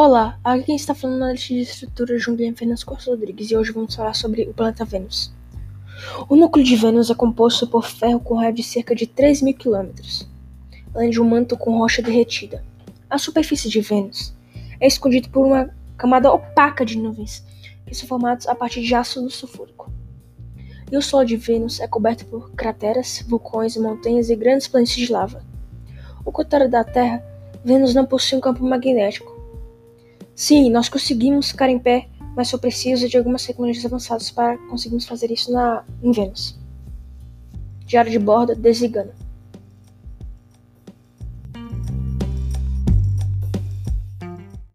Olá, aqui quem está falando é lista de estrutura João Guilherme Fernandes Costa Rodrigues e hoje vamos falar sobre o planeta Vênus. O núcleo de Vênus é composto por ferro com raio de cerca de 3 mil quilômetros, além de um manto com rocha derretida. A superfície de Vênus é escondida por uma camada opaca de nuvens que são formadas a partir de ácido sulfúrico. E o solo de Vênus é coberto por crateras, vulcões, montanhas e grandes planícies de lava. O contrário da Terra, Vênus não possui um campo magnético Sim, nós conseguimos ficar em pé, mas só precisa de algumas tecnologias avançadas para conseguirmos fazer isso na, em Vênus. Diário de bordo desligando.